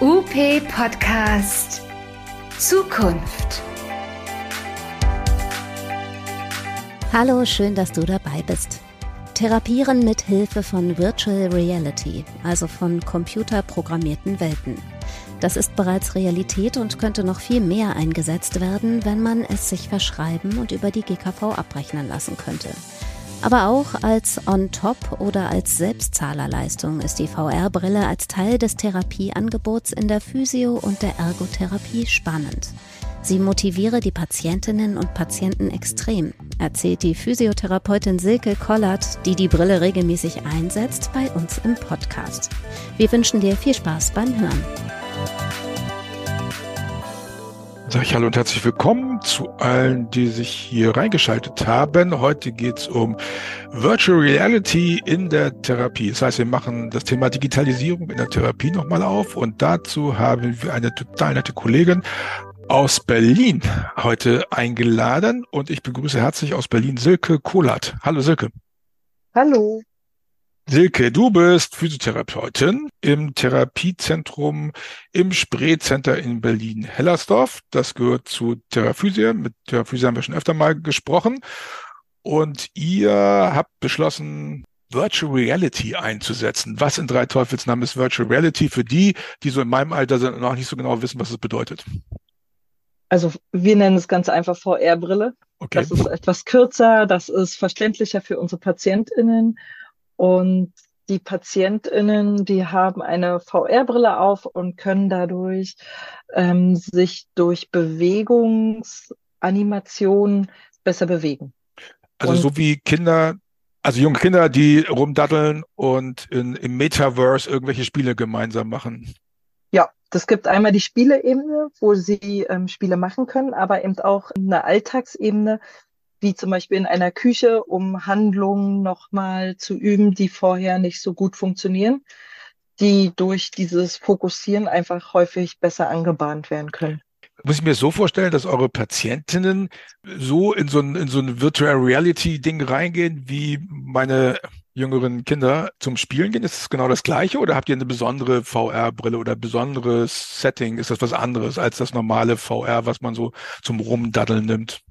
UP Podcast Zukunft. Hallo, schön, dass du dabei bist. Therapieren mit Hilfe von Virtual Reality, also von computerprogrammierten Welten. Das ist bereits Realität und könnte noch viel mehr eingesetzt werden, wenn man es sich verschreiben und über die GKV abrechnen lassen könnte. Aber auch als On-Top oder als Selbstzahlerleistung ist die VR-Brille als Teil des Therapieangebots in der Physio- und der Ergotherapie spannend. Sie motiviere die Patientinnen und Patienten extrem, erzählt die Physiotherapeutin Silke Kollert, die die Brille regelmäßig einsetzt, bei uns im Podcast. Wir wünschen dir viel Spaß beim Hören. Sag ich hallo und herzlich willkommen zu allen, die sich hier reingeschaltet haben. Heute geht es um Virtual Reality in der Therapie. Das heißt, wir machen das Thema Digitalisierung in der Therapie nochmal auf und dazu haben wir eine total nette Kollegin aus Berlin heute eingeladen und ich begrüße herzlich aus Berlin Silke Kohlert. Hallo Silke. Hallo. Silke, du bist Physiotherapeutin im Therapiezentrum im Spree-Center in Berlin-Hellersdorf. Das gehört zu Theraphysia. Mit Theraphysia haben wir schon öfter mal gesprochen. Und ihr habt beschlossen, Virtual Reality einzusetzen. Was in drei Teufelsnamen ist Virtual Reality für die, die so in meinem Alter sind und noch nicht so genau wissen, was es bedeutet? Also wir nennen es ganz einfach VR-Brille. Okay. Das ist etwas kürzer, das ist verständlicher für unsere PatientInnen und die PatientInnen, die haben eine VR-Brille auf und können dadurch ähm, sich durch Bewegungsanimationen besser bewegen. Also und so wie Kinder, also junge Kinder, die rumdaddeln und in, im Metaverse irgendwelche Spiele gemeinsam machen. Ja, das gibt einmal die Spieleebene, wo sie ähm, Spiele machen können, aber eben auch eine Alltagsebene, wie zum Beispiel in einer Küche, um Handlungen nochmal zu üben, die vorher nicht so gut funktionieren, die durch dieses Fokussieren einfach häufig besser angebahnt werden können. Muss ich mir so vorstellen, dass eure Patientinnen so in so ein, in so ein Virtual Reality Ding reingehen, wie meine jüngeren Kinder zum Spielen gehen? Ist es genau das Gleiche oder habt ihr eine besondere VR-Brille oder besonderes Setting? Ist das was anderes als das normale VR, was man so zum Rumdaddeln nimmt?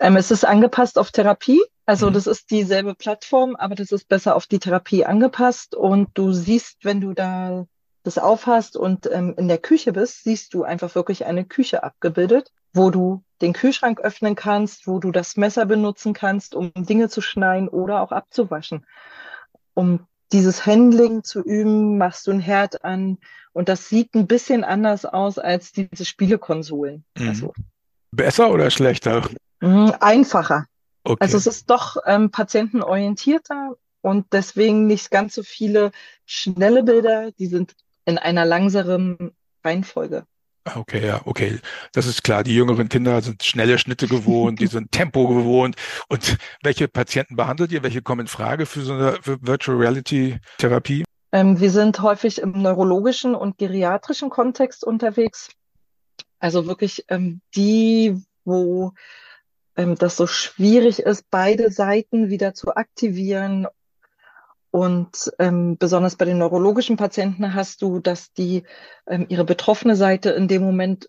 Ähm, es ist angepasst auf Therapie. Also mhm. das ist dieselbe Plattform, aber das ist besser auf die Therapie angepasst. Und du siehst, wenn du da das aufhast und ähm, in der Küche bist, siehst du einfach wirklich eine Küche abgebildet, wo du den Kühlschrank öffnen kannst, wo du das Messer benutzen kannst, um Dinge zu schneiden oder auch abzuwaschen. Um dieses Handling zu üben, machst du ein Herd an und das sieht ein bisschen anders aus als diese Spielekonsolen. Mhm. Also, Besser oder schlechter? Mhm, einfacher. Okay. Also es ist doch ähm, patientenorientierter und deswegen nicht ganz so viele schnelle Bilder, die sind in einer langsamen Reihenfolge. Ah, okay, ja, okay. Das ist klar. Die jüngeren Kinder sind schnelle Schnitte gewohnt, die sind Tempo gewohnt. Und welche Patienten behandelt ihr? Welche kommen in Frage für so eine für Virtual Reality Therapie? Ähm, wir sind häufig im neurologischen und geriatrischen Kontext unterwegs. Also wirklich ähm, die, wo ähm, das so schwierig ist, beide Seiten wieder zu aktivieren. Und ähm, besonders bei den neurologischen Patienten hast du, dass die ähm, ihre betroffene Seite in dem Moment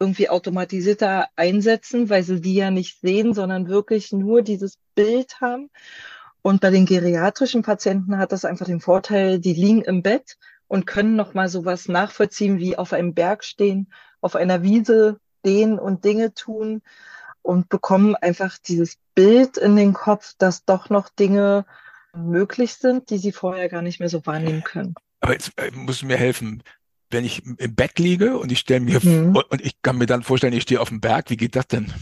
irgendwie automatisierter einsetzen, weil sie die ja nicht sehen, sondern wirklich nur dieses Bild haben. Und bei den geriatrischen Patienten hat das einfach den Vorteil, die liegen im Bett und können nochmal sowas nachvollziehen, wie auf einem Berg stehen, auf einer Wiese stehen und Dinge tun und bekommen einfach dieses Bild in den Kopf, dass doch noch Dinge möglich sind, die sie vorher gar nicht mehr so wahrnehmen können. Aber jetzt äh, musst du mir helfen. Wenn ich im Bett liege und ich stelle mir mhm. und ich kann mir dann vorstellen, ich stehe auf dem Berg, wie geht das denn?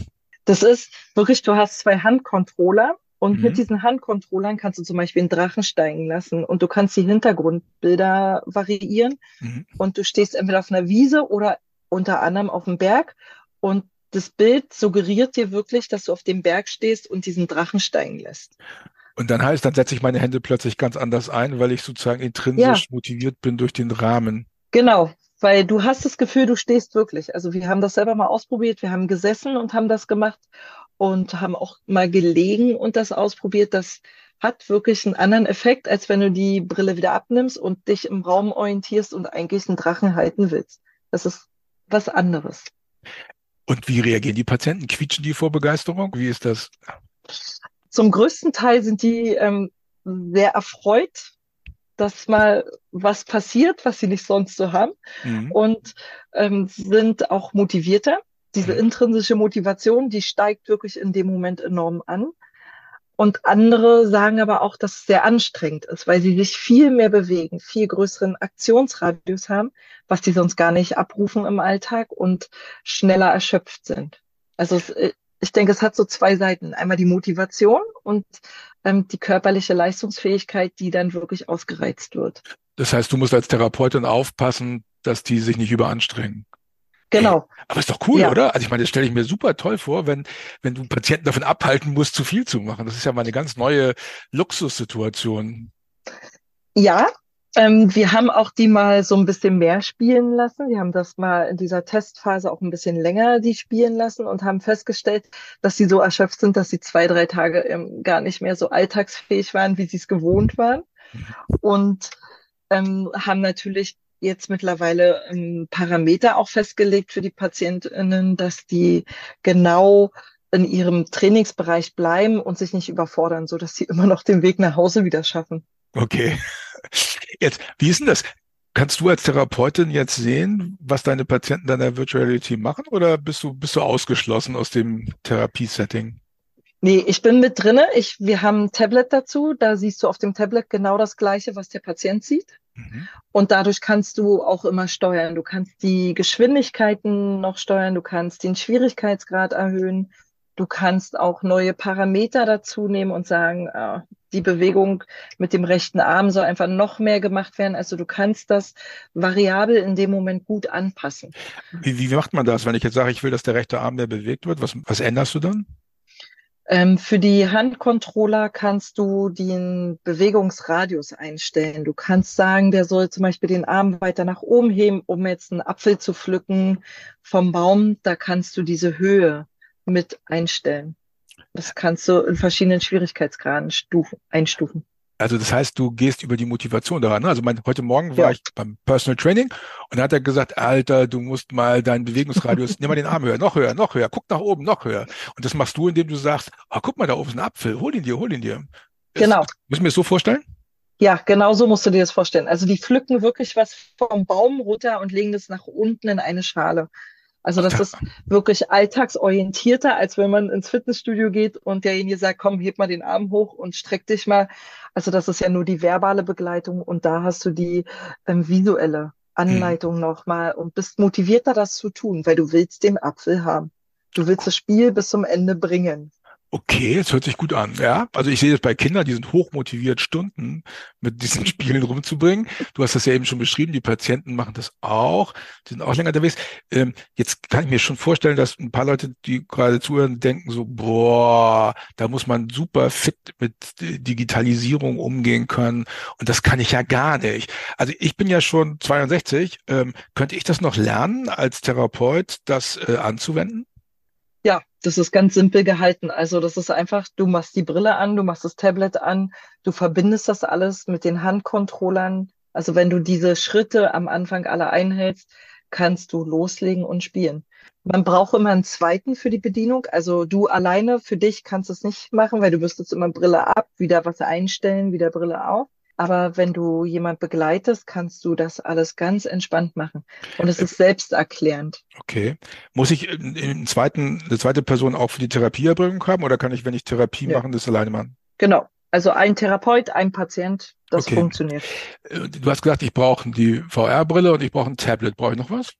Das ist wirklich, du hast zwei Handcontroller und mhm. mit diesen Handcontrollern kannst du zum Beispiel einen Drachen steigen lassen und du kannst die Hintergrundbilder variieren mhm. und du stehst entweder auf einer Wiese oder unter anderem auf dem Berg und das Bild suggeriert dir wirklich, dass du auf dem Berg stehst und diesen Drachen steigen lässt. Und dann heißt, dann setze ich meine Hände plötzlich ganz anders ein, weil ich sozusagen intrinsisch ja. motiviert bin durch den Rahmen. Genau, weil du hast das Gefühl, du stehst wirklich. Also wir haben das selber mal ausprobiert, wir haben gesessen und haben das gemacht und haben auch mal gelegen und das ausprobiert. Das hat wirklich einen anderen Effekt, als wenn du die Brille wieder abnimmst und dich im Raum orientierst und eigentlich einen Drachen halten willst. Das ist was anderes. Und wie reagieren die Patienten? Quietschen die vor Begeisterung? Wie ist das? Zum größten Teil sind die ähm, sehr erfreut, dass mal was passiert, was sie nicht sonst so haben mhm. und ähm, sind auch motivierter. Diese mhm. intrinsische Motivation, die steigt wirklich in dem Moment enorm an. Und andere sagen aber auch, dass es sehr anstrengend ist, weil sie sich viel mehr bewegen, viel größeren Aktionsradius haben, was die sonst gar nicht abrufen im Alltag und schneller erschöpft sind. Also es, äh, ich denke, es hat so zwei Seiten. Einmal die Motivation und ähm, die körperliche Leistungsfähigkeit, die dann wirklich ausgereizt wird. Das heißt, du musst als Therapeutin aufpassen, dass die sich nicht überanstrengen. Genau. Ey, aber ist doch cool, ja. oder? Also ich meine, das stelle ich mir super toll vor, wenn, wenn du Patienten davon abhalten musst, zu viel zu machen. Das ist ja mal eine ganz neue Luxussituation. Ja, ähm, wir haben auch die mal so ein bisschen mehr spielen lassen. Wir haben das mal in dieser Testphase auch ein bisschen länger die spielen lassen und haben festgestellt, dass sie so erschöpft sind, dass sie zwei, drei Tage ähm, gar nicht mehr so alltagsfähig waren, wie sie es gewohnt waren. Mhm. Und ähm, haben natürlich jetzt mittlerweile ähm, Parameter auch festgelegt für die Patientinnen, dass die genau in ihrem Trainingsbereich bleiben und sich nicht überfordern, so dass sie immer noch den Weg nach Hause wieder schaffen. Okay. Jetzt, wie ist denn das? Kannst du als Therapeutin jetzt sehen, was deine Patienten dann der Virtual Reality machen oder bist du, bist du ausgeschlossen aus dem Therapiesetting? Nee, ich bin mit drinne. Ich, wir haben ein Tablet dazu. Da siehst du auf dem Tablet genau das Gleiche, was der Patient sieht. Mhm. Und dadurch kannst du auch immer steuern. Du kannst die Geschwindigkeiten noch steuern. Du kannst den Schwierigkeitsgrad erhöhen. Du kannst auch neue Parameter dazu nehmen und sagen, äh, die Bewegung mit dem rechten Arm soll einfach noch mehr gemacht werden. Also du kannst das variabel in dem Moment gut anpassen. Wie, wie macht man das, wenn ich jetzt sage, ich will, dass der rechte Arm mehr bewegt wird? Was, was änderst du dann? Ähm, für die Handcontroller kannst du den Bewegungsradius einstellen. Du kannst sagen, der soll zum Beispiel den Arm weiter nach oben heben, um jetzt einen Apfel zu pflücken vom Baum. Da kannst du diese Höhe mit einstellen. Das kannst du in verschiedenen Schwierigkeitsgraden stufen, einstufen. Also das heißt, du gehst über die Motivation daran. Ne? Also mein, heute Morgen war ja. ich beim Personal Training und da hat er gesagt, Alter, du musst mal deinen Bewegungsradius, nimm mal den Arm höher, noch höher, noch höher, guck nach oben, noch höher. Und das machst du, indem du sagst, oh, guck mal, da oben ist ein Apfel, hol ihn dir, hol ihn dir. Genau. Ist, müssen wir es so vorstellen? Ja, genau so musst du dir das vorstellen. Also die pflücken wirklich was vom Baum runter und legen das nach unten in eine Schale. Also das ist wirklich alltagsorientierter, als wenn man ins Fitnessstudio geht und derjenige sagt, komm, heb mal den Arm hoch und streck dich mal. Also das ist ja nur die verbale Begleitung und da hast du die ähm, visuelle Anleitung hm. nochmal und bist motivierter, das zu tun, weil du willst den Apfel haben. Du willst das Spiel bis zum Ende bringen. Okay, es hört sich gut an. Ja, also ich sehe das bei Kindern, die sind hochmotiviert, Stunden mit diesen Spielen rumzubringen. Du hast das ja eben schon beschrieben, die Patienten machen das auch, die sind auch länger unterwegs. Ähm, jetzt kann ich mir schon vorstellen, dass ein paar Leute, die gerade zuhören, denken so, boah, da muss man super fit mit Digitalisierung umgehen können. Und das kann ich ja gar nicht. Also ich bin ja schon 62. Ähm, könnte ich das noch lernen, als Therapeut das äh, anzuwenden? Ja, das ist ganz simpel gehalten. Also das ist einfach, du machst die Brille an, du machst das Tablet an, du verbindest das alles mit den Handcontrollern. Also wenn du diese Schritte am Anfang alle einhältst, kannst du loslegen und spielen. Man braucht immer einen zweiten für die Bedienung. Also du alleine für dich kannst es nicht machen, weil du müsstest immer Brille ab, wieder was einstellen, wieder Brille auf. Aber wenn du jemand begleitest, kannst du das alles ganz entspannt machen. Und es ist selbsterklärend. Okay. Muss ich einen zweiten, eine zweite Person auch für die Therapieerbringung haben oder kann ich, wenn ich Therapie ja. machen, das alleine machen? Genau. Also ein Therapeut, ein Patient, das okay. funktioniert. Äh, du hast gesagt, ich brauche die VR-Brille und ich brauche ein Tablet. Brauche ich noch was?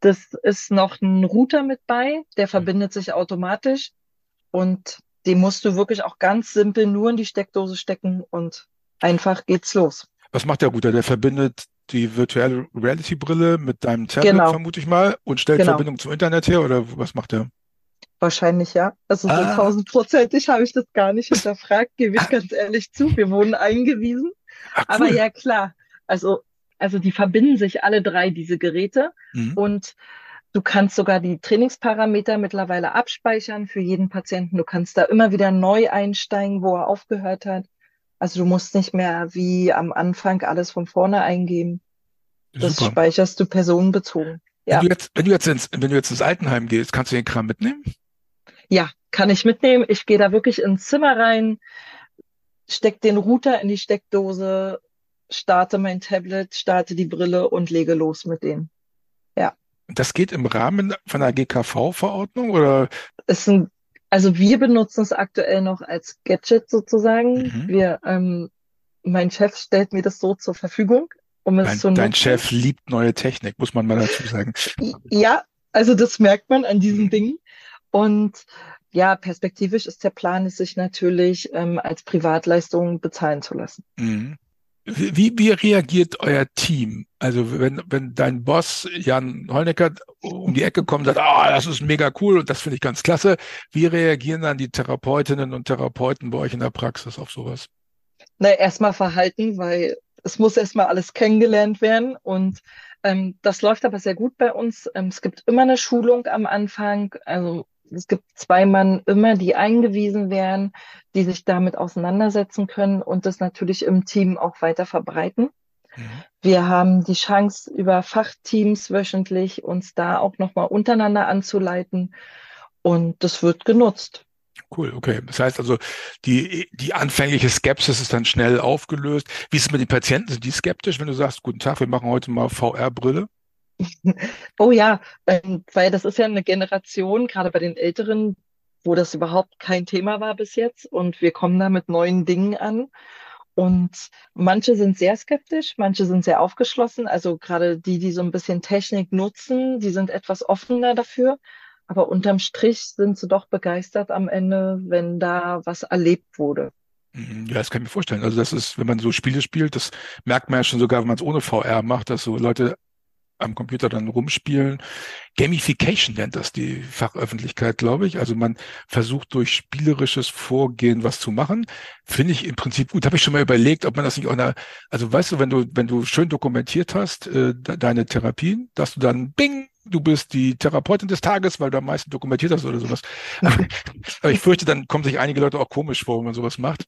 Das ist noch ein Router mit bei, der verbindet sich automatisch und den musst du wirklich auch ganz simpel nur in die Steckdose stecken und Einfach geht's los. Was macht der Router? Der verbindet die Virtual Reality Brille mit deinem Tablet, genau. vermute ich mal, und stellt genau. Verbindung zum Internet her oder was macht der? Wahrscheinlich ja. Also so ah. tausendprozentig habe ich das gar nicht hinterfragt, gebe ich ah. ganz ehrlich zu. Wir wurden eingewiesen. Ach, cool. Aber ja, klar. Also, also die verbinden sich alle drei, diese Geräte. Mhm. Und Du kannst sogar die Trainingsparameter mittlerweile abspeichern für jeden Patienten. Du kannst da immer wieder neu einsteigen, wo er aufgehört hat. Also du musst nicht mehr wie am Anfang alles von vorne eingeben. Das Super. speicherst du personenbezogen. Ja. Wenn du jetzt, wenn du jetzt ins, wenn du jetzt ins Altenheim gehst, kannst du den Kram mitnehmen? Ja, kann ich mitnehmen. Ich gehe da wirklich ins Zimmer rein, steck den Router in die Steckdose, starte mein Tablet, starte die Brille und lege los mit denen. Ja. Das geht im Rahmen von einer GKV-Verordnung oder? Ist ein, also wir benutzen es aktuell noch als Gadget sozusagen. Mhm. Wir, ähm, mein Chef stellt mir das so zur Verfügung, um es dein, zu nutzen. Dein Chef liebt neue Technik, muss man mal dazu sagen. Ja, also das merkt man an diesen mhm. Dingen. Und ja, perspektivisch ist der Plan, es sich natürlich ähm, als Privatleistung bezahlen zu lassen. Mhm. Wie, wie reagiert euer Team? Also wenn, wenn dein Boss Jan Holnecker um die Ecke kommt und sagt, ah, das ist mega cool und das finde ich ganz klasse, wie reagieren dann die Therapeutinnen und Therapeuten bei euch in der Praxis auf sowas? Na, erstmal verhalten, weil es muss erstmal alles kennengelernt werden und ähm, das läuft aber sehr gut bei uns. Ähm, es gibt immer eine Schulung am Anfang. Also es gibt zwei Mann immer, die eingewiesen werden, die sich damit auseinandersetzen können und das natürlich im Team auch weiter verbreiten. Mhm. Wir haben die Chance, über Fachteams wöchentlich uns da auch nochmal untereinander anzuleiten und das wird genutzt. Cool, okay. Das heißt also, die, die anfängliche Skepsis ist dann schnell aufgelöst. Wie ist es mit den Patienten? Sind die skeptisch, wenn du sagst, guten Tag, wir machen heute mal VR-Brille? Oh ja, ähm, weil das ist ja eine Generation, gerade bei den Älteren, wo das überhaupt kein Thema war bis jetzt. Und wir kommen da mit neuen Dingen an. Und manche sind sehr skeptisch, manche sind sehr aufgeschlossen. Also gerade die, die so ein bisschen Technik nutzen, die sind etwas offener dafür. Aber unterm Strich sind sie doch begeistert am Ende, wenn da was erlebt wurde. Mhm, ja, das kann ich mir vorstellen. Also das ist, wenn man so Spiele spielt, das merkt man ja schon sogar, wenn man es ohne VR macht, dass so Leute am Computer dann rumspielen. Gamification nennt das die Fachöffentlichkeit, glaube ich. Also man versucht durch spielerisches Vorgehen was zu machen. Finde ich im Prinzip gut. Habe ich schon mal überlegt, ob man das nicht auch einer, also weißt du, wenn du, wenn du schön dokumentiert hast, äh, deine Therapien, dass du dann bing, du bist die Therapeutin des Tages, weil du am meisten dokumentiert hast oder sowas. Aber ich fürchte, dann kommen sich einige Leute auch komisch vor, wenn man sowas macht.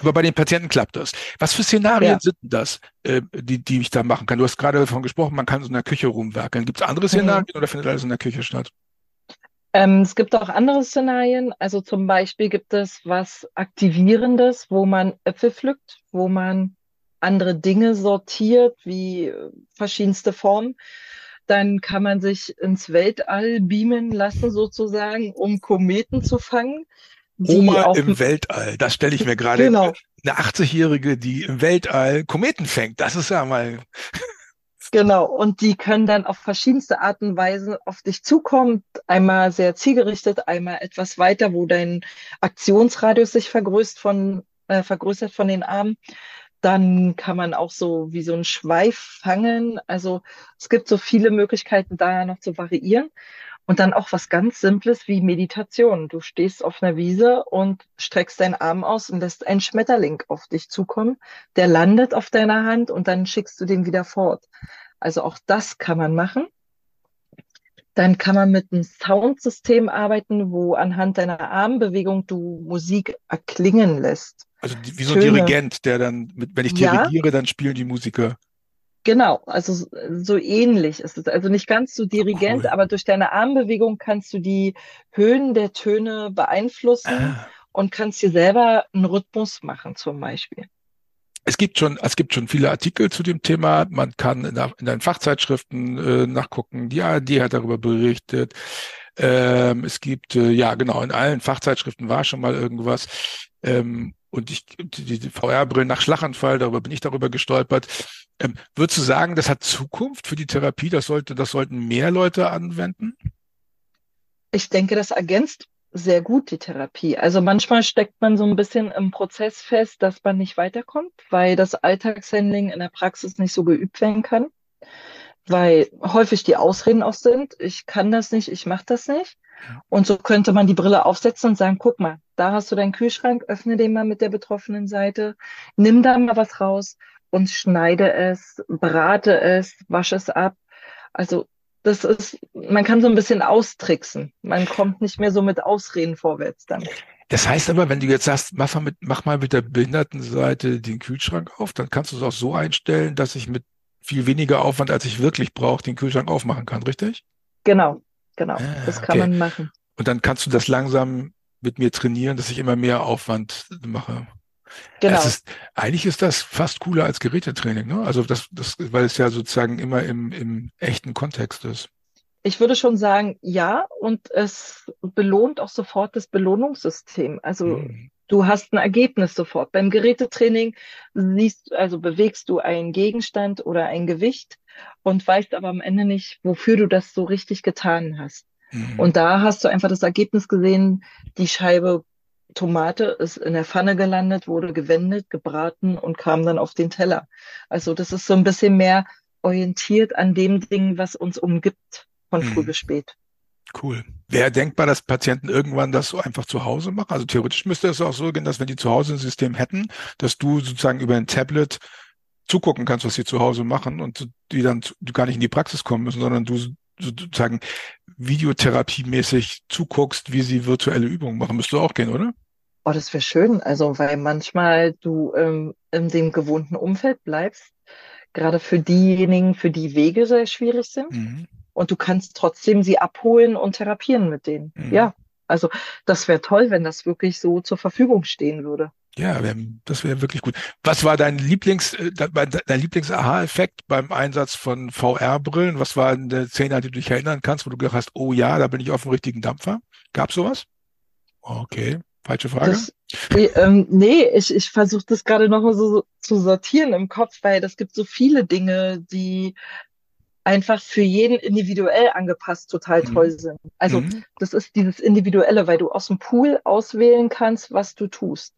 Aber bei den Patienten klappt das. Was für Szenarien ja. sind das, äh, die, die ich da machen kann? Du hast gerade davon gesprochen, man kann so in der Küche rumwerkeln. Gibt es andere mhm. Szenarien mhm. oder findet alles in der Küche statt? Ähm, es gibt auch andere Szenarien. Also zum Beispiel gibt es was Aktivierendes, wo man Äpfel pflückt, wo man andere Dinge sortiert, wie äh, verschiedenste Formen. Dann kann man sich ins Weltall beamen lassen, sozusagen, um Kometen zu fangen. Oma im Weltall, das stelle ich mir gerade genau. eine 80-Jährige, die im Weltall Kometen fängt. Das ist ja mal. Genau, und die können dann auf verschiedenste Arten und Weisen auf dich zukommen. Einmal sehr zielgerichtet, einmal etwas weiter, wo dein Aktionsradius sich vergrößert von, äh, vergrößert von den Armen. Dann kann man auch so wie so ein Schweif fangen. Also es gibt so viele Möglichkeiten, da noch zu variieren. Und dann auch was ganz Simples wie Meditation. Du stehst auf einer Wiese und streckst deinen Arm aus und lässt einen Schmetterling auf dich zukommen. Der landet auf deiner Hand und dann schickst du den wieder fort. Also auch das kann man machen. Dann kann man mit einem Soundsystem arbeiten, wo anhand deiner Armbewegung du Musik erklingen lässt. Also wie so ein Töne. Dirigent, der dann, wenn ich dirigiere, ja. dann spielen die Musiker. Genau, also so ähnlich ist es. Also nicht ganz so dirigent, cool. aber durch deine Armbewegung kannst du die Höhen der Töne beeinflussen ah. und kannst dir selber einen Rhythmus machen zum Beispiel. Es gibt schon, es gibt schon viele Artikel zu dem Thema. Man kann in, in den Fachzeitschriften äh, nachgucken. Die ARD hat darüber berichtet. Ähm, es gibt, äh, ja genau, in allen Fachzeitschriften war schon mal irgendwas. Ähm, und ich, die, VR-Brillen nach Schlaganfall, darüber bin ich darüber gestolpert. Ähm, würdest du sagen, das hat Zukunft für die Therapie? Das sollte, das sollten mehr Leute anwenden? Ich denke, das ergänzt sehr gut die Therapie. Also manchmal steckt man so ein bisschen im Prozess fest, dass man nicht weiterkommt, weil das Alltagshandling in der Praxis nicht so geübt werden kann, weil häufig die Ausreden auch sind, ich kann das nicht, ich mache das nicht. Und so könnte man die Brille aufsetzen und sagen, guck mal, da hast du deinen Kühlschrank, öffne den mal mit der betroffenen Seite, nimm da mal was raus und schneide es, brate es, wasche es ab. Also das ist, man kann so ein bisschen austricksen. Man kommt nicht mehr so mit Ausreden vorwärts dann. Das heißt aber, wenn du jetzt sagst, mach mal mit, mach mal mit der Behindertenseite den Kühlschrank auf, dann kannst du es auch so einstellen, dass ich mit viel weniger Aufwand, als ich wirklich brauche, den Kühlschrank aufmachen kann, richtig? Genau, genau. Ah, das kann okay. man machen. Und dann kannst du das langsam mit mir trainieren, dass ich immer mehr Aufwand mache. Genau. Ist, eigentlich ist das fast cooler als Gerätetraining, ne? Also das, das, weil es ja sozusagen immer im, im echten Kontext ist. Ich würde schon sagen, ja, und es belohnt auch sofort das Belohnungssystem. Also mhm. Du hast ein Ergebnis sofort. Beim Gerätetraining siehst, also bewegst du einen Gegenstand oder ein Gewicht und weißt aber am Ende nicht, wofür du das so richtig getan hast. Mhm. Und da hast du einfach das Ergebnis gesehen, die Scheibe Tomate ist in der Pfanne gelandet, wurde gewendet, gebraten und kam dann auf den Teller. Also das ist so ein bisschen mehr orientiert an dem Ding, was uns umgibt, von früh mhm. bis spät. Cool. Wäre denkbar, dass Patienten irgendwann das so einfach zu Hause machen? Also theoretisch müsste es auch so gehen, dass wenn die zu Hause ein System hätten, dass du sozusagen über ein Tablet zugucken kannst, was sie zu Hause machen und die dann gar nicht in die Praxis kommen müssen, sondern du sozusagen videotherapiemäßig zuguckst, wie sie virtuelle Übungen machen. Müsste auch gehen, oder? Oh, das wäre schön. Also, weil manchmal du ähm, in dem gewohnten Umfeld bleibst, gerade für diejenigen, für die Wege sehr schwierig sind. Mhm. Und du kannst trotzdem sie abholen und therapieren mit denen. Mhm. Ja, also das wäre toll, wenn das wirklich so zur Verfügung stehen würde. Ja, das wäre wirklich gut. Was war dein Lieblings, äh, dein Lieblings-Aha-Effekt beim Einsatz von VR-Brillen? Was war eine Szene, an die du dich erinnern kannst, wo du gedacht hast, oh ja, da bin ich auf dem richtigen Dampfer? Gab sowas? Okay, falsche Frage. Das, ähm, nee, ich, ich versuche das gerade nochmal so zu sortieren im Kopf, weil das gibt so viele Dinge, die einfach für jeden individuell angepasst total mhm. toll sind. Also mhm. das ist dieses Individuelle, weil du aus dem Pool auswählen kannst, was du tust.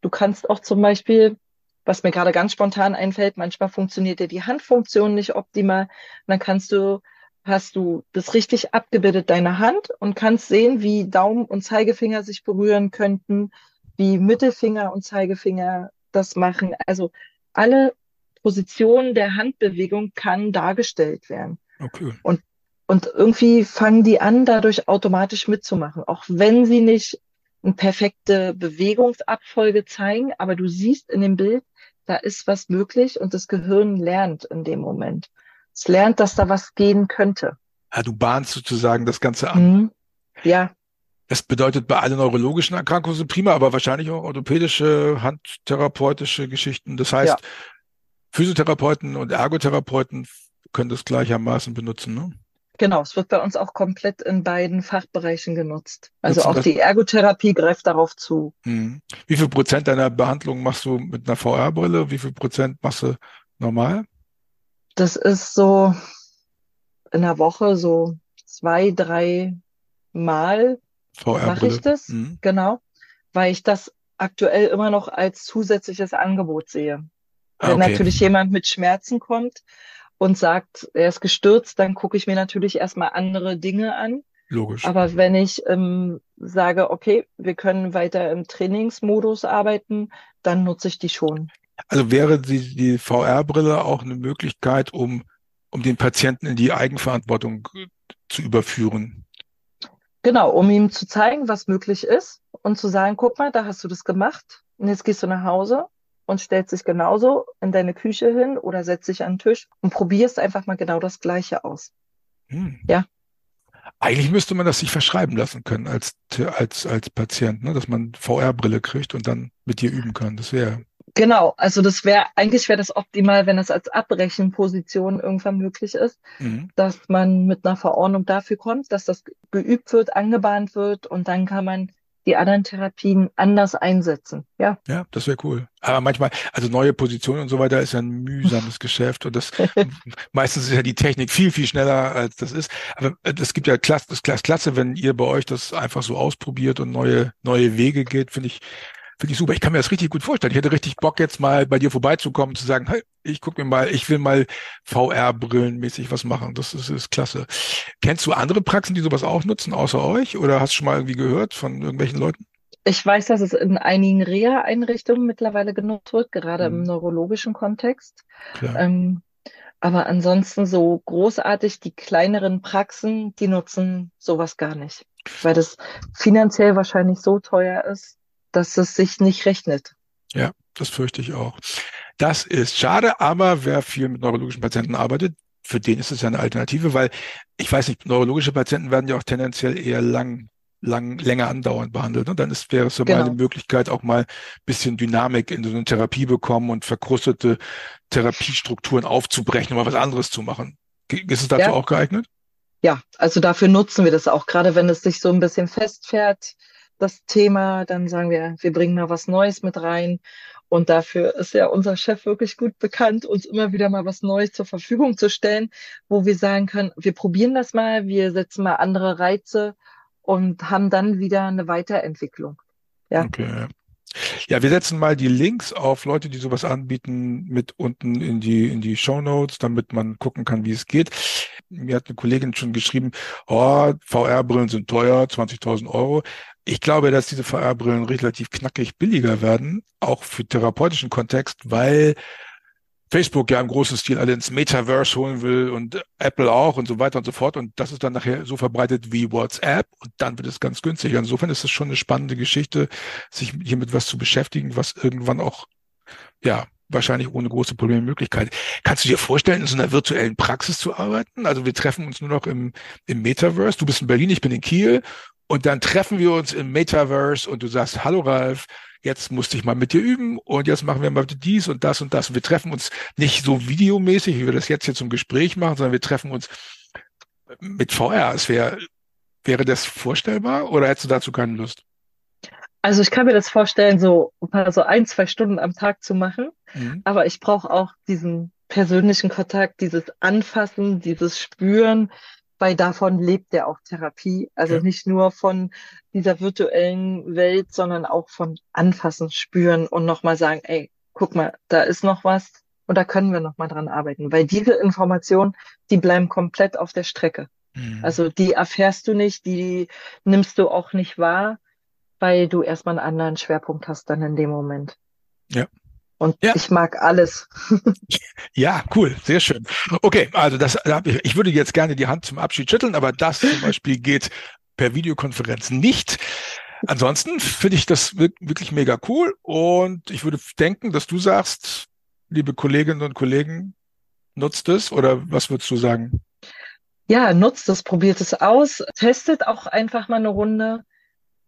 Du kannst auch zum Beispiel, was mir gerade ganz spontan einfällt, manchmal funktioniert dir die Handfunktion nicht optimal. Und dann kannst du, hast du das richtig abgebildet, deine Hand, und kannst sehen, wie Daumen und Zeigefinger sich berühren könnten, wie Mittelfinger und Zeigefinger das machen. Also alle Positionen der Handbewegung kann dargestellt werden. Okay. Und und irgendwie fangen die an, dadurch automatisch mitzumachen, auch wenn sie nicht eine perfekte Bewegungsabfolge zeigen, aber du siehst in dem Bild, da ist was möglich und das Gehirn lernt in dem Moment. Es lernt, dass da was gehen könnte. Ja, du bahnst sozusagen das Ganze an. Mhm. Ja. Das bedeutet bei allen neurologischen Erkrankungen prima, aber wahrscheinlich auch orthopädische, handtherapeutische Geschichten. Das heißt, ja. Physiotherapeuten und Ergotherapeuten können das gleichermaßen benutzen. Ne? Genau, es wird bei uns auch komplett in beiden Fachbereichen genutzt. Also auch die Ergotherapie greift darauf zu. Hm. Wie viel Prozent deiner Behandlung machst du mit einer VR-Brille? Wie viel Prozent machst du normal? Das ist so in der Woche so zwei, drei Mal mache ich das. Hm. Genau, weil ich das aktuell immer noch als zusätzliches Angebot sehe. Wenn okay. natürlich jemand mit Schmerzen kommt, und sagt, er ist gestürzt, dann gucke ich mir natürlich erstmal andere Dinge an. Logisch. Aber wenn ich ähm, sage, okay, wir können weiter im Trainingsmodus arbeiten, dann nutze ich die schon. Also wäre die, die VR-Brille auch eine Möglichkeit, um, um den Patienten in die Eigenverantwortung zu überführen? Genau, um ihm zu zeigen, was möglich ist und zu sagen, guck mal, da hast du das gemacht und jetzt gehst du nach Hause und stellst dich genauso in deine Küche hin oder setzt dich an den Tisch und probierst einfach mal genau das Gleiche aus. Hm. Ja. Eigentlich müsste man das sich verschreiben lassen können als, als, als Patient, ne? dass man VR-Brille kriegt und dann mit dir üben kann. Das wäre. Genau, also das wäre, eigentlich wäre das optimal, wenn das als Abbrechenposition irgendwann möglich ist, mhm. dass man mit einer Verordnung dafür kommt, dass das geübt wird, angebahnt wird und dann kann man die anderen Therapien anders einsetzen. Ja. Ja, das wäre cool. Aber manchmal, also neue Positionen und so weiter ist ja ein mühsames Geschäft und das meistens ist ja die Technik viel, viel schneller als das ist. Aber es gibt ja klasse, das ist klasse, wenn ihr bei euch das einfach so ausprobiert und neue, neue Wege geht, finde ich, Finde ich super. Ich kann mir das richtig gut vorstellen. Ich hätte richtig Bock, jetzt mal bei dir vorbeizukommen, zu sagen, hey, ich gucke mir mal, ich will mal VR-Brillenmäßig was machen. Das ist, ist klasse. Kennst du andere Praxen, die sowas auch nutzen, außer euch? Oder hast du schon mal irgendwie gehört von irgendwelchen Leuten? Ich weiß, dass es in einigen Reha-Einrichtungen mittlerweile genutzt wird, gerade mhm. im neurologischen Kontext. Ähm, Aber ansonsten so großartig, die kleineren Praxen, die nutzen sowas gar nicht, weil das finanziell wahrscheinlich so teuer ist, dass es sich nicht rechnet. Ja, das fürchte ich auch. Das ist schade, aber wer viel mit neurologischen Patienten arbeitet, für den ist es ja eine Alternative, weil ich weiß nicht, neurologische Patienten werden ja auch tendenziell eher lang, lang, länger andauernd behandelt. Und ne? dann ist, wäre es so genau. mal eine Möglichkeit, auch mal bisschen Dynamik in so eine Therapie bekommen und verkrustete Therapiestrukturen aufzubrechen, um mal was anderes zu machen. Ist es dazu ja. auch geeignet? Ja, also dafür nutzen wir das auch, gerade wenn es sich so ein bisschen festfährt, das Thema, dann sagen wir, wir bringen mal was Neues mit rein und dafür ist ja unser Chef wirklich gut bekannt, uns immer wieder mal was Neues zur Verfügung zu stellen, wo wir sagen können, wir probieren das mal, wir setzen mal andere Reize und haben dann wieder eine Weiterentwicklung. Ja. Okay. Ja, wir setzen mal die Links auf Leute, die sowas anbieten, mit unten in die, in die Show Notes, damit man gucken kann, wie es geht. Mir hat eine Kollegin schon geschrieben, oh, VR-Brillen sind teuer, 20.000 Euro. Ich glaube, dass diese VR-Brillen relativ knackig billiger werden, auch für therapeutischen Kontext, weil Facebook ja im großen Stil alle ins Metaverse holen will und Apple auch und so weiter und so fort. Und das ist dann nachher so verbreitet wie WhatsApp und dann wird es ganz günstig. Insofern ist es schon eine spannende Geschichte, sich hier mit was zu beschäftigen, was irgendwann auch, ja, wahrscheinlich ohne große Probleme Möglichkeit. Kannst du dir vorstellen, in so einer virtuellen Praxis zu arbeiten? Also wir treffen uns nur noch im, im Metaverse. Du bist in Berlin, ich bin in Kiel und dann treffen wir uns im Metaverse und du sagst, hallo Ralf, jetzt musste ich mal mit dir üben und jetzt machen wir mal dies und das und das. Und wir treffen uns nicht so videomäßig, wie wir das jetzt hier zum Gespräch machen, sondern wir treffen uns mit VR. Es wäre, wäre das vorstellbar oder hättest du dazu keine Lust? Also ich kann mir das vorstellen, so, so ein, zwei Stunden am Tag zu machen. Mhm. Aber ich brauche auch diesen persönlichen Kontakt, dieses Anfassen, dieses Spüren, weil davon lebt ja auch Therapie. Also ja. nicht nur von dieser virtuellen Welt, sondern auch von Anfassen, Spüren und nochmal sagen, ey, guck mal, da ist noch was und da können wir nochmal dran arbeiten. Weil diese Informationen, die bleiben komplett auf der Strecke. Mhm. Also die erfährst du nicht, die nimmst du auch nicht wahr, weil du erstmal einen anderen Schwerpunkt hast dann in dem Moment. Ja. Und ja. ich mag alles. ja, cool, sehr schön. Okay, also das, ich würde jetzt gerne die Hand zum Abschied schütteln, aber das zum Beispiel geht per Videokonferenz nicht. Ansonsten finde ich das wirklich mega cool und ich würde denken, dass du sagst, liebe Kolleginnen und Kollegen, nutzt es oder was würdest du sagen? Ja, nutzt es, probiert es aus, testet auch einfach mal eine Runde.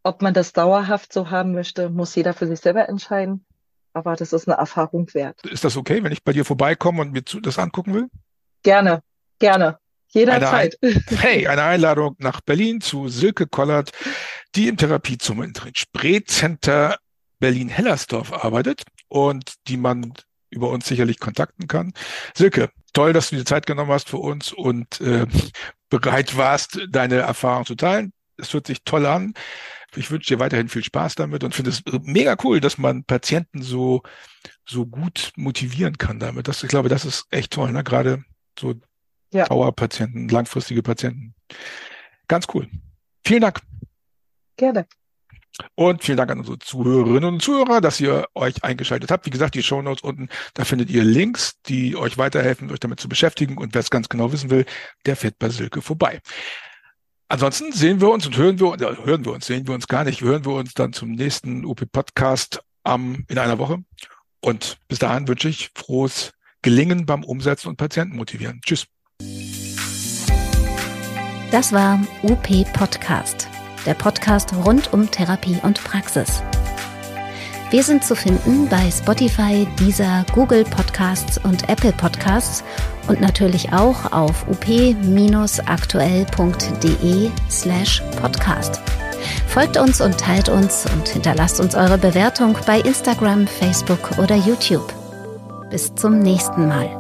Ob man das dauerhaft so haben möchte, muss jeder für sich selber entscheiden aber das ist eine Erfahrung wert. Ist das okay, wenn ich bei dir vorbeikomme und mir das angucken will? Gerne, gerne. Jederzeit. Eine, hey, eine Einladung nach Berlin zu Silke Kollert, die im Therapiezimmer im Spreecenter Berlin-Hellersdorf arbeitet und die man über uns sicherlich kontakten kann. Silke, toll, dass du dir Zeit genommen hast für uns und äh, bereit warst, deine Erfahrung zu teilen. Es hört sich toll an. Ich wünsche dir weiterhin viel Spaß damit und finde es mega cool, dass man Patienten so, so gut motivieren kann damit. Das, ich glaube, das ist echt toll, ne? Gerade so ja. Dauerpatienten, langfristige Patienten. Ganz cool. Vielen Dank. Gerne. Und vielen Dank an unsere Zuhörerinnen und Zuhörer, dass ihr euch eingeschaltet habt. Wie gesagt, die Show Notes unten, da findet ihr Links, die euch weiterhelfen, euch damit zu beschäftigen. Und wer es ganz genau wissen will, der fährt bei Silke vorbei. Ansonsten sehen wir uns und hören wir, ja, hören wir uns, sehen wir uns gar nicht, hören wir uns dann zum nächsten UP Podcast am, in einer Woche. Und bis dahin wünsche ich frohes Gelingen beim Umsetzen und Patienten motivieren. Tschüss. Das war UP Podcast, der Podcast rund um Therapie und Praxis. Wir sind zu finden bei Spotify, Deezer, Google Podcasts und Apple Podcasts und natürlich auch auf up-aktuell.de slash podcast. Folgt uns und teilt uns und hinterlasst uns eure Bewertung bei Instagram, Facebook oder YouTube. Bis zum nächsten Mal.